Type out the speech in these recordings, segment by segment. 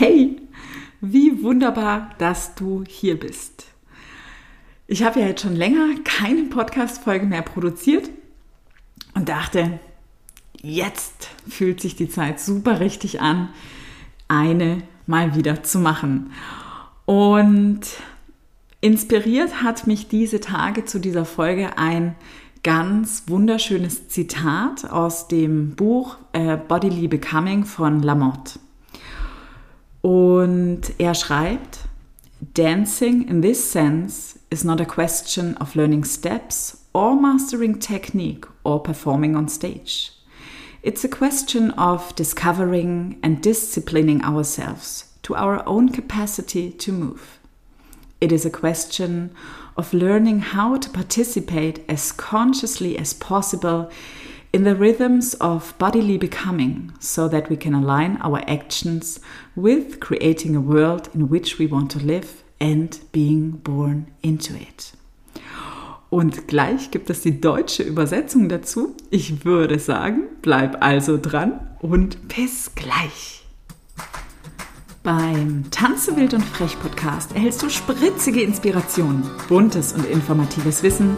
Hey, wie wunderbar, dass du hier bist. Ich habe ja jetzt schon länger keine Podcast-Folge mehr produziert und dachte, jetzt fühlt sich die Zeit super richtig an, eine mal wieder zu machen. Und inspiriert hat mich diese Tage zu dieser Folge ein ganz wunderschönes Zitat aus dem Buch äh, Bodily Becoming von Lamotte. Und er schreibt, Dancing in this sense is not a question of learning steps or mastering technique or performing on stage. It's a question of discovering and disciplining ourselves to our own capacity to move. It is a question of learning how to participate as consciously as possible in the rhythms of bodily becoming so that we can align our actions with creating a world in which we want to live and being born into it. Und gleich gibt es die deutsche Übersetzung dazu. Ich würde sagen, bleib also dran und bis gleich. Beim Tanze wild und frech Podcast erhältst du spritzige Inspirationen, buntes und informatives Wissen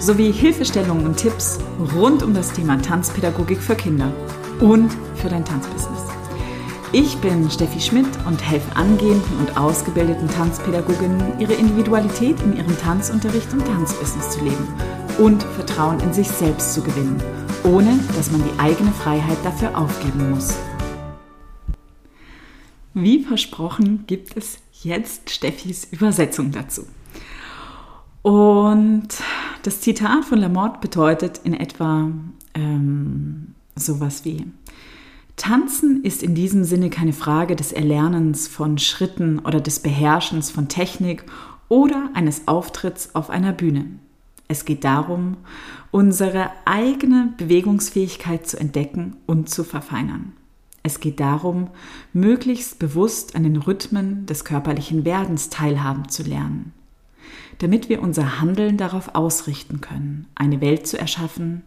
sowie Hilfestellungen und Tipps rund um das Thema Tanzpädagogik für Kinder und für dein Tanzbusiness. Ich bin Steffi Schmidt und helfe angehenden und ausgebildeten Tanzpädagoginnen, ihre Individualität in ihrem Tanzunterricht und Tanzbusiness zu leben und Vertrauen in sich selbst zu gewinnen, ohne dass man die eigene Freiheit dafür aufgeben muss. Wie versprochen gibt es jetzt Steffis Übersetzung dazu. Und das Zitat von Lamotte bedeutet in etwa ähm, sowas wie, Tanzen ist in diesem Sinne keine Frage des Erlernens von Schritten oder des Beherrschens von Technik oder eines Auftritts auf einer Bühne. Es geht darum, unsere eigene Bewegungsfähigkeit zu entdecken und zu verfeinern. Es geht darum, möglichst bewusst an den Rhythmen des körperlichen Werdens teilhaben zu lernen, damit wir unser Handeln darauf ausrichten können, eine Welt zu erschaffen,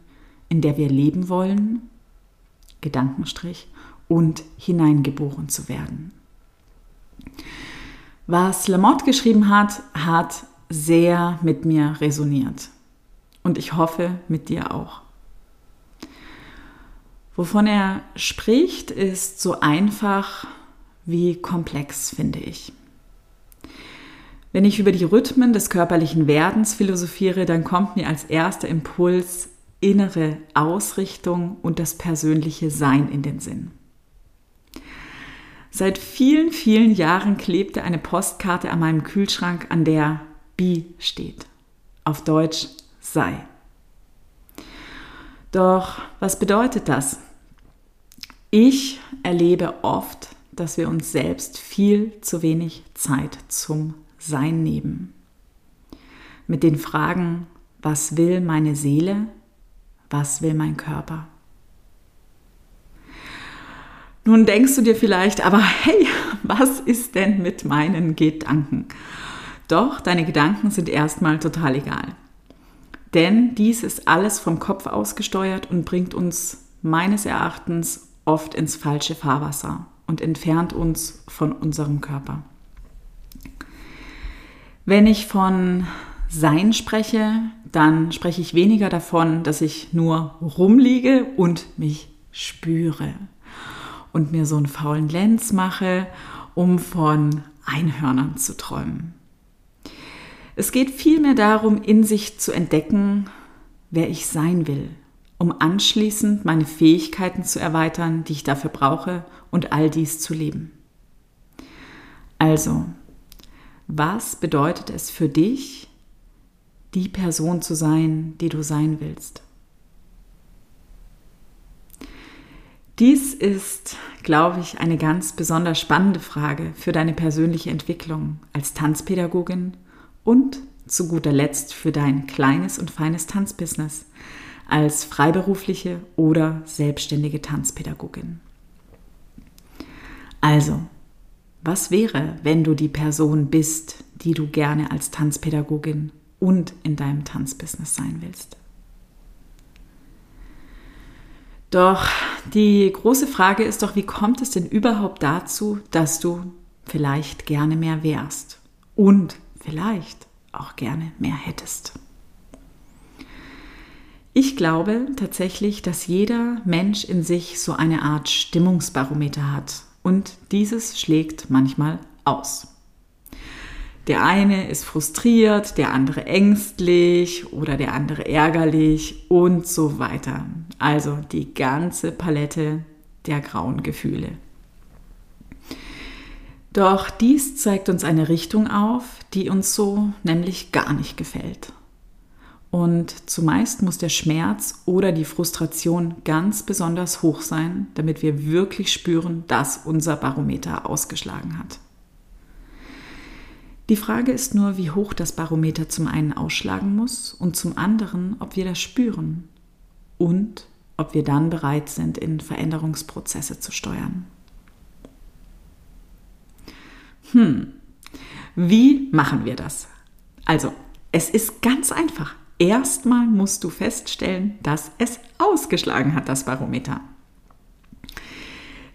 in der wir leben wollen Gedankenstrich, und hineingeboren zu werden. Was Lamotte geschrieben hat, hat sehr mit mir resoniert. Und ich hoffe, mit dir auch. Wovon er spricht, ist so einfach wie komplex, finde ich. Wenn ich über die Rhythmen des körperlichen Werdens philosophiere, dann kommt mir als erster Impuls innere Ausrichtung und das persönliche Sein in den Sinn. Seit vielen, vielen Jahren klebte eine Postkarte an meinem Kühlschrank, an der Bi steht. Auf Deutsch sei. Doch was bedeutet das? Ich erlebe oft, dass wir uns selbst viel zu wenig Zeit zum Sein nehmen. Mit den Fragen, was will meine Seele? was will mein Körper? Nun denkst du dir vielleicht, aber hey, was ist denn mit meinen Gedanken? Doch, deine Gedanken sind erstmal total egal. Denn dies ist alles vom Kopf ausgesteuert und bringt uns meines Erachtens oft ins falsche Fahrwasser und entfernt uns von unserem Körper. Wenn ich von Sein spreche, dann spreche ich weniger davon, dass ich nur rumliege und mich spüre und mir so einen faulen Lenz mache, um von Einhörnern zu träumen. Es geht vielmehr darum, in sich zu entdecken, wer ich sein will, um anschließend meine Fähigkeiten zu erweitern, die ich dafür brauche und all dies zu leben. Also, was bedeutet es für dich, die Person zu sein, die du sein willst. Dies ist, glaube ich, eine ganz besonders spannende Frage für deine persönliche Entwicklung als Tanzpädagogin und zu guter Letzt für dein kleines und feines Tanzbusiness als freiberufliche oder selbstständige Tanzpädagogin. Also, was wäre, wenn du die Person bist, die du gerne als Tanzpädagogin und in deinem Tanzbusiness sein willst. Doch die große Frage ist doch, wie kommt es denn überhaupt dazu, dass du vielleicht gerne mehr wärst und vielleicht auch gerne mehr hättest? Ich glaube tatsächlich, dass jeder Mensch in sich so eine Art Stimmungsbarometer hat und dieses schlägt manchmal aus. Der eine ist frustriert, der andere ängstlich oder der andere ärgerlich und so weiter. Also die ganze Palette der grauen Gefühle. Doch dies zeigt uns eine Richtung auf, die uns so nämlich gar nicht gefällt. Und zumeist muss der Schmerz oder die Frustration ganz besonders hoch sein, damit wir wirklich spüren, dass unser Barometer ausgeschlagen hat. Die Frage ist nur, wie hoch das Barometer zum einen ausschlagen muss und zum anderen, ob wir das spüren und ob wir dann bereit sind, in Veränderungsprozesse zu steuern. Hm, wie machen wir das? Also, es ist ganz einfach. Erstmal musst du feststellen, dass es ausgeschlagen hat, das Barometer.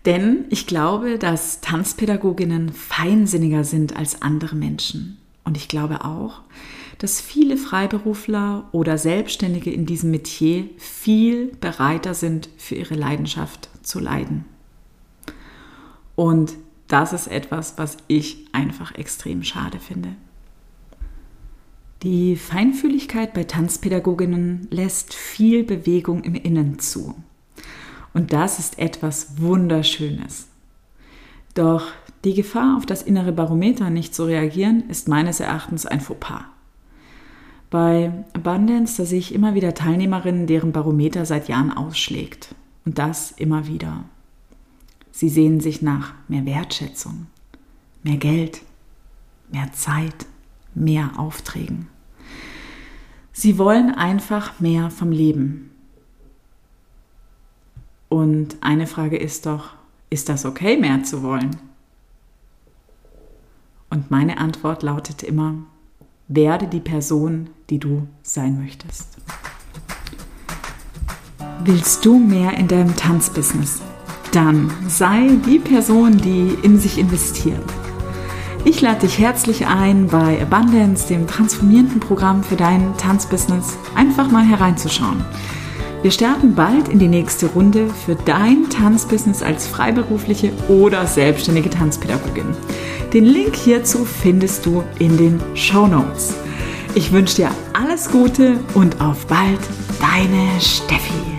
Denn ich glaube, dass Tanzpädagoginnen feinsinniger sind als andere Menschen. Und ich glaube auch, dass viele Freiberufler oder Selbstständige in diesem Metier viel bereiter sind, für ihre Leidenschaft zu leiden. Und das ist etwas, was ich einfach extrem schade finde. Die Feinfühligkeit bei Tanzpädagoginnen lässt viel Bewegung im Innen zu. Und das ist etwas Wunderschönes. Doch die Gefahr, auf das innere Barometer nicht zu reagieren, ist meines Erachtens ein Fauxpas. Bei Abundance, da sehe ich immer wieder Teilnehmerinnen, deren Barometer seit Jahren ausschlägt. Und das immer wieder. Sie sehnen sich nach mehr Wertschätzung, mehr Geld, mehr Zeit, mehr Aufträgen. Sie wollen einfach mehr vom Leben. Und eine Frage ist doch, ist das okay, mehr zu wollen? Und meine Antwort lautet immer, werde die Person, die du sein möchtest. Willst du mehr in deinem Tanzbusiness? Dann sei die Person, die in sich investiert. Ich lade dich herzlich ein, bei Abundance, dem transformierenden Programm für dein Tanzbusiness, einfach mal hereinzuschauen. Wir starten bald in die nächste Runde für dein Tanzbusiness als freiberufliche oder selbstständige Tanzpädagogin. Den Link hierzu findest du in den Show Notes. Ich wünsche dir alles Gute und auf bald, deine Steffi.